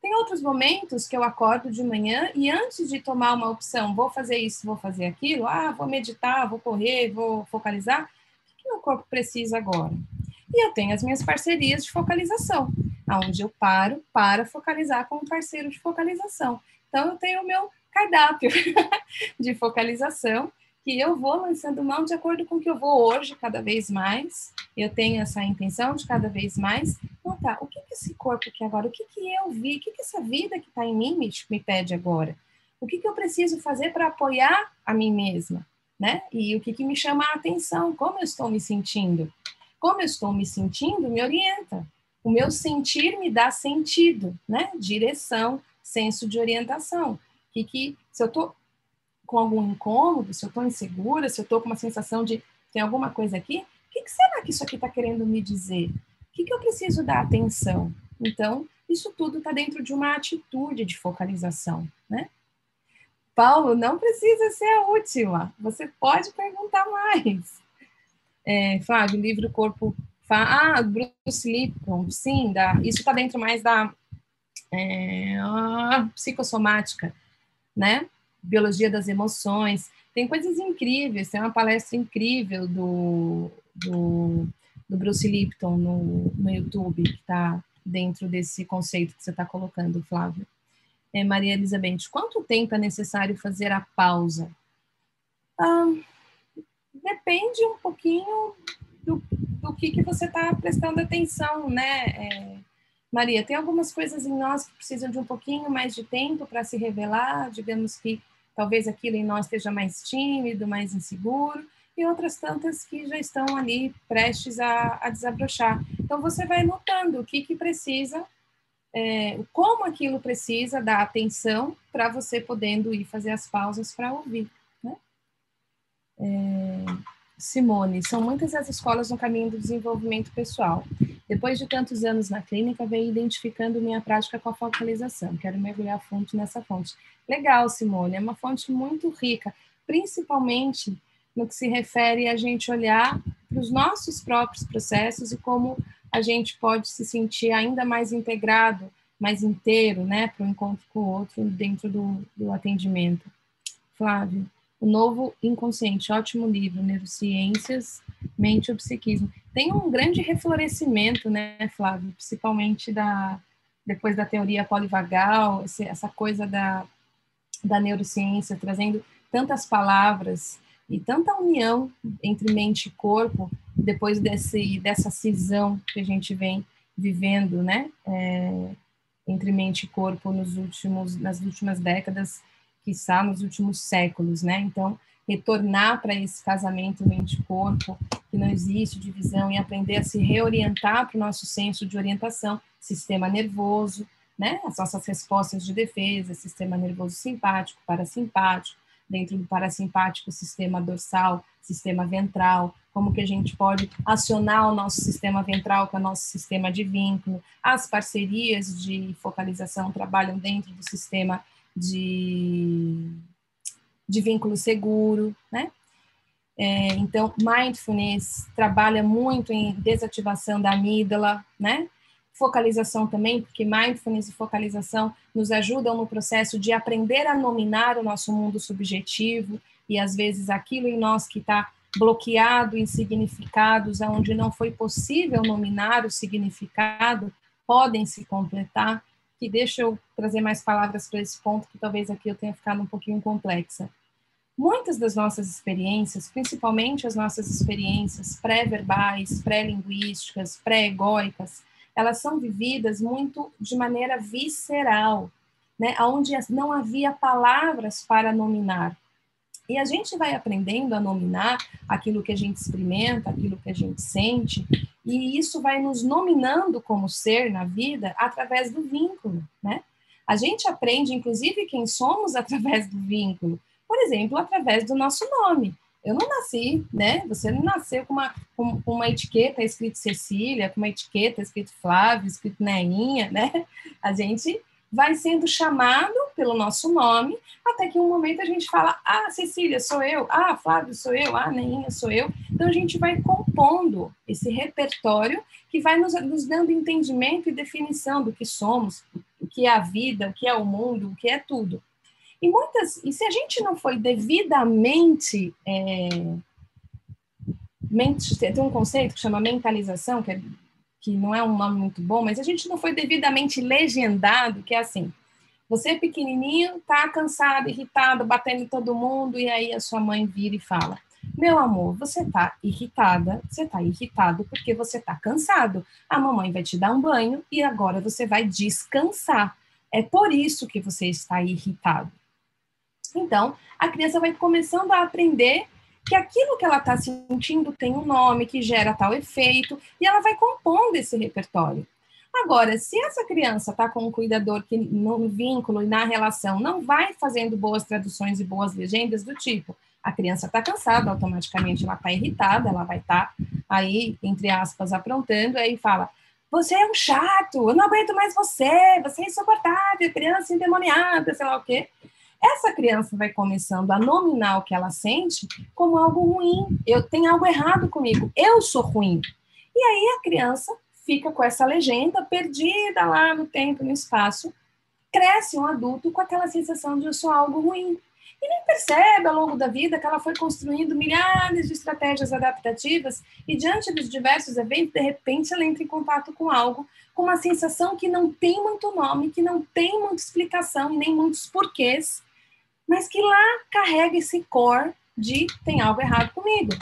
Tem outros momentos que eu acordo de manhã e antes de tomar uma opção, vou fazer isso, vou fazer aquilo, ah, vou meditar, vou correr, vou focalizar, o que meu corpo precisa agora? E eu tenho as minhas parcerias de focalização, aonde eu paro para focalizar com um parceiro de focalização. Então eu tenho o meu cardápio [laughs] de focalização que eu vou lançando mão de acordo com o que eu vou hoje, cada vez mais. Eu tenho essa intenção de cada vez mais notar o que, que esse corpo quer agora, o que, que eu vi, o que, que essa vida que está em mim me, me pede agora. O que, que eu preciso fazer para apoiar a mim mesma, né? E o que, que me chama a atenção, como eu estou me sentindo. Como eu estou me sentindo me orienta. O meu sentir me dá sentido, né? Direção, senso de orientação. Que, que se eu estou com algum incômodo, se eu estou insegura, se eu estou com uma sensação de tem alguma coisa aqui, o que, que será que isso aqui está querendo me dizer? O que, que eu preciso dar atenção? Então, isso tudo está dentro de uma atitude de focalização, né? Paulo, não precisa ser a última, você pode perguntar mais. É, Flávio, livro Corpo. Ah, Bruce Lipton, sim, da, isso está dentro mais da é, psicossomática, né? Biologia das emoções. Tem coisas incríveis, tem uma palestra incrível do, do, do Bruce Lipton no, no YouTube, que está dentro desse conceito que você está colocando, Flávio. É, Maria Elizabeth, quanto tempo é necessário fazer a pausa? Ah, depende um pouquinho do, do que, que você está prestando atenção, né? É, Maria, tem algumas coisas em nós que precisam de um pouquinho mais de tempo para se revelar, digamos que talvez aquilo em nós esteja mais tímido, mais inseguro, e outras tantas que já estão ali prestes a, a desabrochar. Então você vai notando o que, que precisa, é, como aquilo precisa da atenção para você podendo ir fazer as pausas para ouvir. Né? É, Simone, são muitas as escolas no caminho do desenvolvimento pessoal. Depois de tantos anos na clínica, venho identificando minha prática com a focalização. Quero mergulhar fundo nessa fonte. Legal, Simone, é uma fonte muito rica, principalmente no que se refere a gente olhar para os nossos próprios processos e como a gente pode se sentir ainda mais integrado, mais inteiro, né, para o encontro com o outro dentro do, do atendimento. Flávio, o Novo Inconsciente, ótimo livro, Neurociências, Mente e Psiquismo. Tem um grande reflorescimento, né, Flávio, principalmente da, depois da teoria polivagal, essa coisa da, da neurociência, trazendo tantas palavras e tanta união entre mente e corpo, depois desse, dessa cisão que a gente vem vivendo, né, é, entre mente e corpo nos últimos, nas últimas décadas, quiçá nos últimos séculos, né? Então, retornar para esse casamento mente-corpo, que não existe divisão, e aprender a se reorientar para o nosso senso de orientação, sistema nervoso, né? As nossas respostas de defesa, sistema nervoso simpático, parasimpático, dentro do parasimpático, sistema dorsal, sistema ventral, como que a gente pode acionar o nosso sistema ventral com o nosso sistema de vínculo. As parcerias de focalização trabalham dentro do sistema de, de vínculo seguro, né? É, então, mindfulness trabalha muito em desativação da amígdala, né? Focalização também, porque mindfulness e focalização nos ajudam no processo de aprender a nominar o nosso mundo subjetivo e às vezes aquilo em nós que está bloqueado em significados, onde não foi possível nominar o significado, podem se completar. Que deixa eu trazer mais palavras para esse ponto, que talvez aqui eu tenha ficado um pouquinho complexa. Muitas das nossas experiências, principalmente as nossas experiências pré-verbais, pré-linguísticas, pré-egóicas, elas são vividas muito de maneira visceral, né? onde não havia palavras para nominar. E a gente vai aprendendo a nominar aquilo que a gente experimenta, aquilo que a gente sente, e isso vai nos nominando como ser na vida através do vínculo, né? A gente aprende, inclusive, quem somos [laughs] através do vínculo por exemplo, através do nosso nome. Eu não nasci, né? Você não nasceu com uma, com, uma etiqueta escrito Cecília, com uma etiqueta escrito Flávio, escrito Neinha, né? A gente vai sendo chamado pelo nosso nome, até que um momento a gente fala, ah, Cecília, sou eu, ah, Flávio, sou eu, ah, Neinha, sou eu. Então a gente vai compondo esse repertório que vai nos, nos dando entendimento e definição do que somos, o que é a vida, o que é o mundo, o que é tudo. E muitas, e se a gente não foi devidamente é, mente, tem um conceito que chama mentalização, que, é, que não é um nome muito bom, mas a gente não foi devidamente legendado, que é assim, você é pequenininho, tá cansado, irritado, batendo em todo mundo, e aí a sua mãe vira e fala, meu amor, você tá irritada, você tá irritado porque você tá cansado. A mamãe vai te dar um banho e agora você vai descansar. É por isso que você está irritado. Então, a criança vai começando a aprender que aquilo que ela está sentindo tem um nome que gera tal efeito e ela vai compondo esse repertório. Agora, se essa criança está com um cuidador que no vínculo e na relação não vai fazendo boas traduções e boas legendas do tipo, a criança está cansada, automaticamente ela está irritada, ela vai estar tá aí, entre aspas, aprontando, aí fala, você é um chato, eu não aguento mais você, você é insuportável, criança endemoniada, sei lá o quê essa criança vai começando a nominar o que ela sente como algo ruim. Eu tenho algo errado comigo, eu sou ruim. E aí a criança fica com essa legenda perdida lá no tempo, no espaço. Cresce um adulto com aquela sensação de eu sou algo ruim. E nem percebe ao longo da vida que ela foi construindo milhares de estratégias adaptativas e diante dos diversos eventos, de repente ela entra em contato com algo, com uma sensação que não tem muito nome, que não tem muita explicação nem muitos porquês, mas que lá carrega esse core de tem algo errado comigo.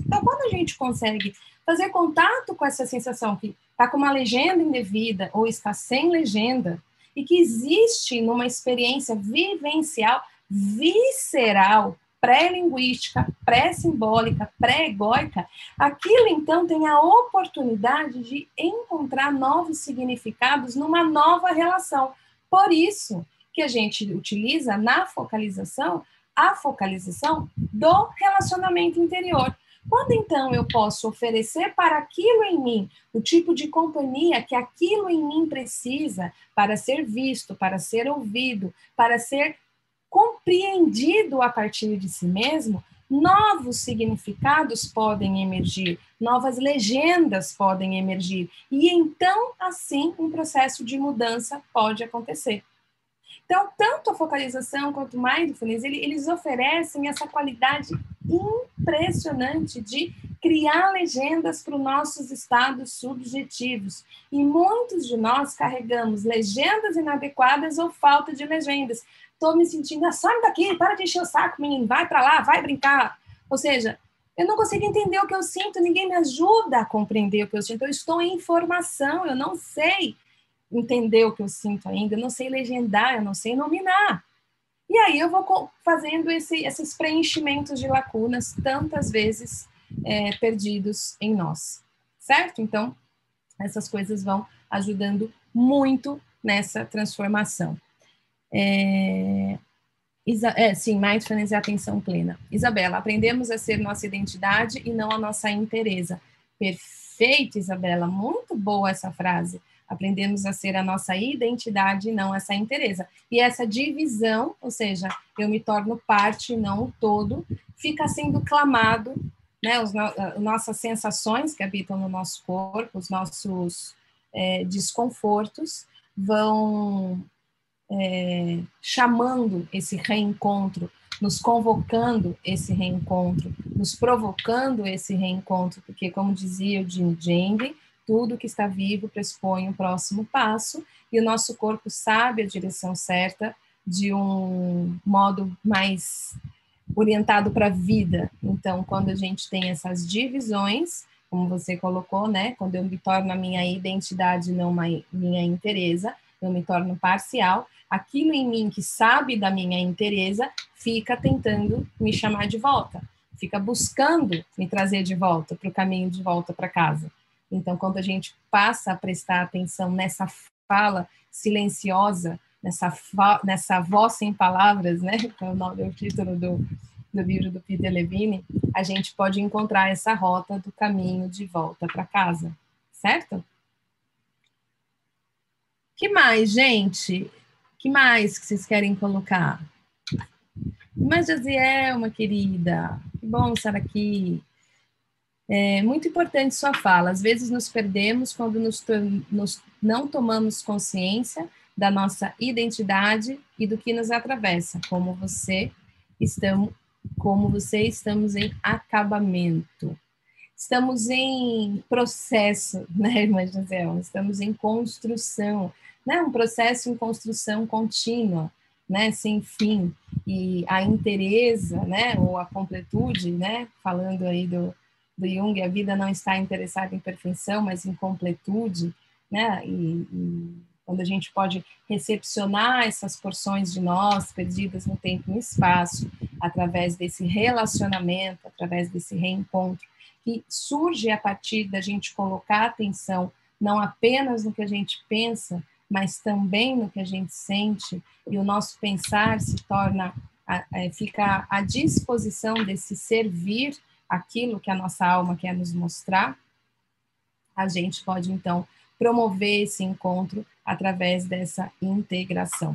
Então, quando a gente consegue fazer contato com essa sensação que está com uma legenda indevida ou está sem legenda, e que existe numa experiência vivencial, visceral, pré-linguística, pré-simbólica, pré-egóica, aquilo então tem a oportunidade de encontrar novos significados numa nova relação. Por isso, que a gente utiliza na focalização a focalização do relacionamento interior. Quando então eu posso oferecer para aquilo em mim o tipo de companhia que aquilo em mim precisa para ser visto, para ser ouvido, para ser compreendido a partir de si mesmo, novos significados podem emergir, novas legendas podem emergir, e então, assim, um processo de mudança pode acontecer. Então, tanto a focalização quanto o mindfulness, eles oferecem essa qualidade impressionante de criar legendas para os nossos estados subjetivos. E muitos de nós carregamos legendas inadequadas ou falta de legendas. Estou me sentindo, ah, sai daqui, para de encher o saco, menino, vai para lá, vai brincar. Ou seja, eu não consigo entender o que eu sinto, ninguém me ajuda a compreender o que eu sinto. Eu estou em informação, eu não sei entender o que eu sinto ainda, eu não sei legendar, eu não sei nominar. E aí eu vou fazendo esse, esses preenchimentos de lacunas tantas vezes é, perdidos em nós, certo? Então, essas coisas vão ajudando muito nessa transformação. É, Isa, é, sim, mindfulness e atenção plena. Isabela, aprendemos a ser nossa identidade e não a nossa interesa. Perfeito, Isabela, muito boa essa frase. Aprendemos a ser a nossa identidade e não essa interesa. E essa divisão, ou seja, eu me torno parte não o todo, fica sendo clamado, né? Os no, nossas sensações que habitam no nosso corpo, os nossos é, desconfortos, vão é, chamando esse reencontro, nos convocando esse reencontro, nos provocando esse reencontro, porque, como dizia o Jim Jang, tudo que está vivo pressupõe um próximo passo, e o nosso corpo sabe a direção certa de um modo mais orientado para a vida. Então, quando a gente tem essas divisões, como você colocou, né? Quando eu me torno a minha identidade, não minha interesa, eu me torno parcial, aquilo em mim que sabe da minha interesa fica tentando me chamar de volta, fica buscando me trazer de volta para o caminho de volta para casa. Então, quando a gente passa a prestar atenção nessa fala silenciosa, nessa, nessa voz sem palavras, né, que é o, nome, é o título do, do livro do Peter Levine, a gente pode encontrar essa rota do caminho de volta para casa, certo? que mais, gente? que mais que vocês querem colocar? Mas, Josiel, uma querida, que bom estar aqui. É muito importante sua fala. Às vezes nos perdemos quando nos, nos, não tomamos consciência da nossa identidade e do que nos atravessa, como você estamos, como você estamos em acabamento. Estamos em processo, [laughs] né, irmã Gisele? Estamos em construção né, um processo em construção contínua, né, sem fim. E a interesa, né, ou a completude, né, falando aí do, do Jung, a vida não está interessada em perfeição, mas em completude, né, e, e quando a gente pode recepcionar essas porções de nós perdidas no tempo e no espaço, através desse relacionamento, através desse reencontro, que surge a partir da gente colocar atenção não apenas no que a gente pensa, mas também no que a gente sente, e o nosso pensar se torna, é, fica à disposição desse servir aquilo que a nossa alma quer nos mostrar, a gente pode então promover esse encontro através dessa integração.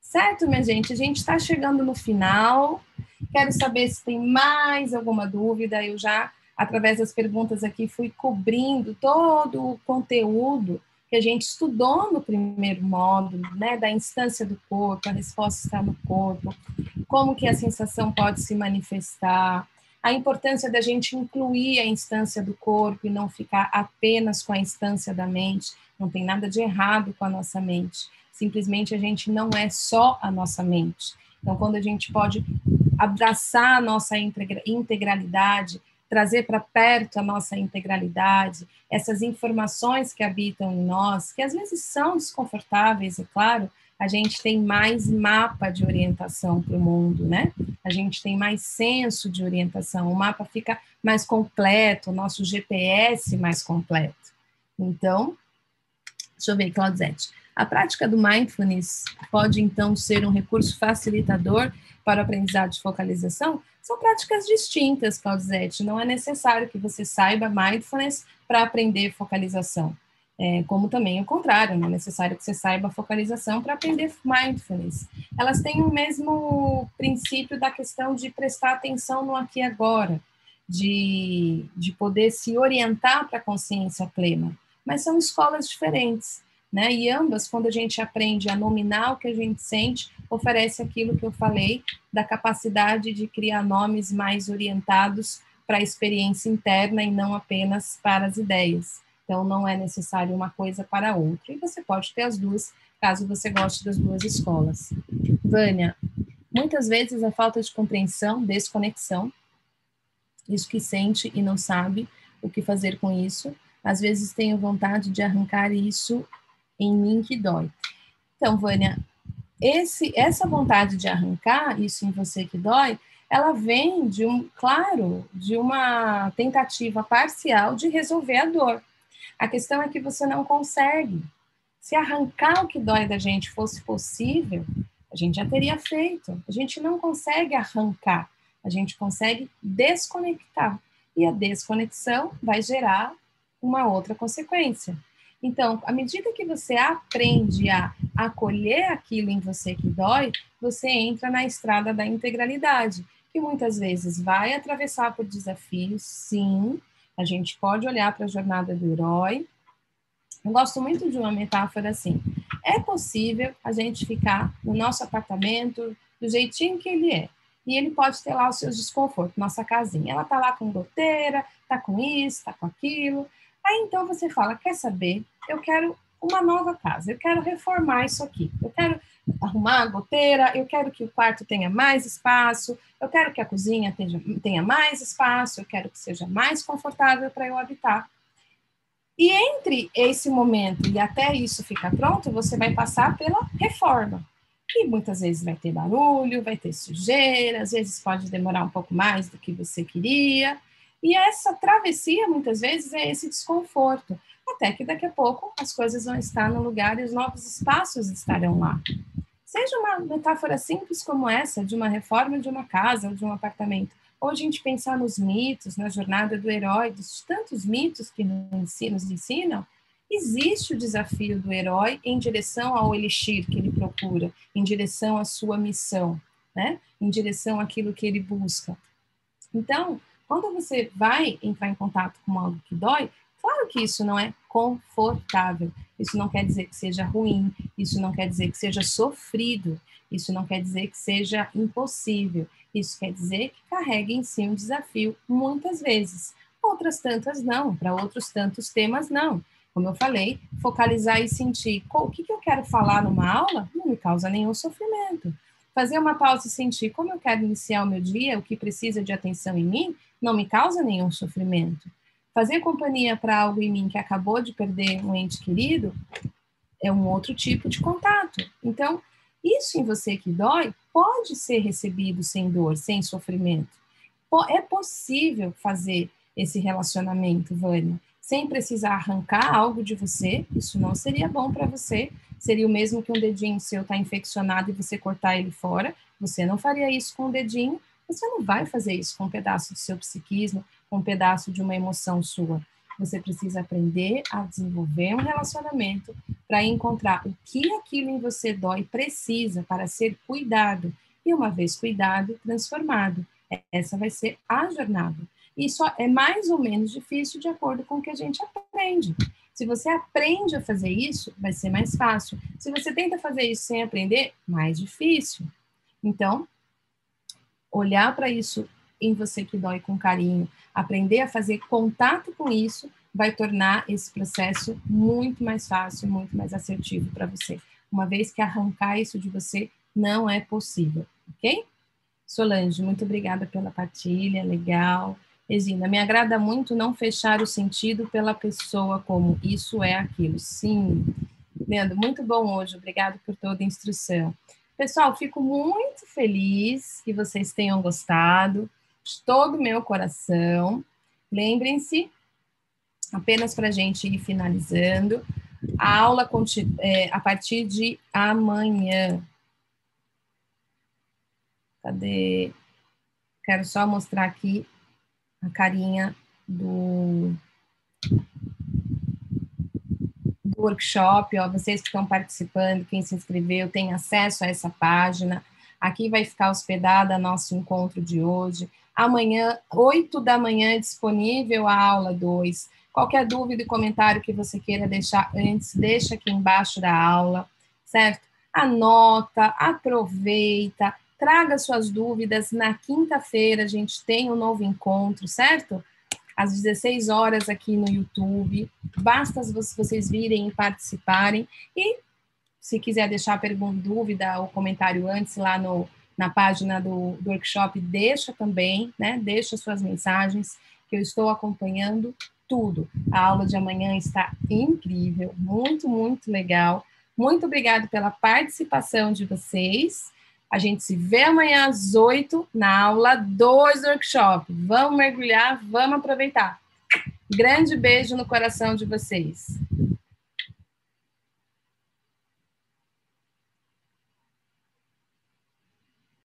Certo, minha gente? A gente está chegando no final. Quero saber se tem mais alguma dúvida. Eu já, através das perguntas aqui, fui cobrindo todo o conteúdo que a gente estudou no primeiro módulo, né, da instância do corpo, a resposta está no corpo, como que a sensação pode se manifestar, a importância da gente incluir a instância do corpo e não ficar apenas com a instância da mente, não tem nada de errado com a nossa mente, simplesmente a gente não é só a nossa mente. Então, quando a gente pode abraçar a nossa integralidade, trazer para perto a nossa integralidade, essas informações que habitam em nós, que às vezes são desconfortáveis, é claro, a gente tem mais mapa de orientação para o mundo, né? A gente tem mais senso de orientação, o mapa fica mais completo, o nosso GPS mais completo. Então, deixa eu ver, Claudete. A prática do mindfulness pode, então, ser um recurso facilitador para o aprendizado de focalização? São práticas distintas, Claudete. Não é necessário que você saiba mindfulness para aprender focalização. É, como também o contrário, não é necessário que você saiba focalização para aprender mindfulness. Elas têm o mesmo princípio da questão de prestar atenção no aqui e agora, de, de poder se orientar para a consciência plena, mas são escolas diferentes. Né? E ambas, quando a gente aprende a nominar o que a gente sente, oferece aquilo que eu falei da capacidade de criar nomes mais orientados para a experiência interna e não apenas para as ideias. Então, não é necessário uma coisa para outra. E você pode ter as duas, caso você goste das duas escolas. Vânia, muitas vezes a falta de compreensão, desconexão, isso que sente e não sabe o que fazer com isso. Às vezes tenho vontade de arrancar isso em mim que dói. Então, Vânia, esse, essa vontade de arrancar isso em você que dói, ela vem de um, claro, de uma tentativa parcial de resolver a dor. A questão é que você não consegue. Se arrancar o que dói da gente fosse possível, a gente já teria feito. A gente não consegue arrancar, a gente consegue desconectar. E a desconexão vai gerar uma outra consequência. Então, à medida que você aprende a acolher aquilo em você que dói, você entra na estrada da integralidade, que muitas vezes vai atravessar por desafios, sim. A gente pode olhar para a jornada do herói. Eu gosto muito de uma metáfora assim: é possível a gente ficar no nosso apartamento do jeitinho que ele é. E ele pode ter lá os seus desconfortos, nossa casinha. Ela tá lá com goteira, tá com isso, tá com aquilo. Aí então você fala: quer saber? Eu quero uma nova casa, eu quero reformar isso aqui, eu quero arrumar a goteira, eu quero que o quarto tenha mais espaço, eu quero que a cozinha tenha, tenha mais espaço, eu quero que seja mais confortável para eu habitar. E entre esse momento e até isso ficar pronto, você vai passar pela reforma. E muitas vezes vai ter barulho, vai ter sujeira, às vezes pode demorar um pouco mais do que você queria. E essa travessia, muitas vezes, é esse desconforto. Até que daqui a pouco as coisas vão estar no lugar e os novos espaços estarão lá. Seja uma metáfora simples como essa, de uma reforma de uma casa ou de um apartamento, ou a gente pensar nos mitos, na jornada do herói, dos tantos mitos que nos ensinam, existe o desafio do herói em direção ao elixir que ele procura, em direção à sua missão, né? em direção àquilo que ele busca. Então, quando você vai entrar em contato com algo que dói, claro que isso não é confortável. Isso não quer dizer que seja ruim, isso não quer dizer que seja sofrido, isso não quer dizer que seja impossível. Isso quer dizer que carrega em si um desafio muitas vezes. Outras tantas não, para outros tantos temas não. Como eu falei, focalizar e sentir o que, que eu quero falar numa aula não me causa nenhum sofrimento. Fazer uma pausa e sentir como eu quero iniciar o meu dia, o que precisa de atenção em mim, não me causa nenhum sofrimento. Fazer companhia para algo em mim que acabou de perder um ente querido é um outro tipo de contato. Então, isso em você que dói pode ser recebido sem dor, sem sofrimento. É possível fazer esse relacionamento, Vânia, sem precisar arrancar algo de você. Isso não seria bom para você. Seria o mesmo que um dedinho seu estar tá infeccionado e você cortar ele fora. Você não faria isso com o dedinho, você não vai fazer isso com um pedaço do seu psiquismo, com um pedaço de uma emoção sua. Você precisa aprender a desenvolver um relacionamento para encontrar o que aquilo em você dói precisa para ser cuidado. E uma vez cuidado, transformado. Essa vai ser a jornada. Isso é mais ou menos difícil de acordo com o que a gente aprende. Se você aprende a fazer isso, vai ser mais fácil. Se você tenta fazer isso sem aprender, mais difícil. Então, olhar para isso em você que dói com carinho, aprender a fazer contato com isso, vai tornar esse processo muito mais fácil, muito mais assertivo para você. Uma vez que arrancar isso de você não é possível, ok? Solange, muito obrigada pela partilha, legal. Regina, me agrada muito não fechar o sentido pela pessoa como isso é aquilo. Sim. Leandro, muito bom hoje, obrigado por toda a instrução. Pessoal, fico muito feliz que vocês tenham gostado, de todo o meu coração. Lembrem-se, apenas para a gente ir finalizando, a aula é, a partir de amanhã. Cadê? Quero só mostrar aqui a carinha do workshop, ó, vocês que estão participando, quem se inscreveu, tem acesso a essa página. Aqui vai ficar hospedada nosso encontro de hoje. Amanhã, 8 da manhã, é disponível a aula 2. Qualquer dúvida e comentário que você queira deixar antes, deixa aqui embaixo da aula, certo? Anota, aproveita, traga suas dúvidas. Na quinta-feira a gente tem um novo encontro, certo? Às 16 horas aqui no YouTube. Basta vocês virem e participarem. E se quiser deixar pergunta, dúvida ou comentário antes lá no, na página do, do workshop, deixa também, né? Deixa suas mensagens, que eu estou acompanhando tudo. A aula de amanhã está incrível, muito, muito legal. Muito obrigada pela participação de vocês. A gente se vê amanhã às 8 na aula 2 do workshop. Vamos mergulhar, vamos aproveitar. Grande beijo no coração de vocês.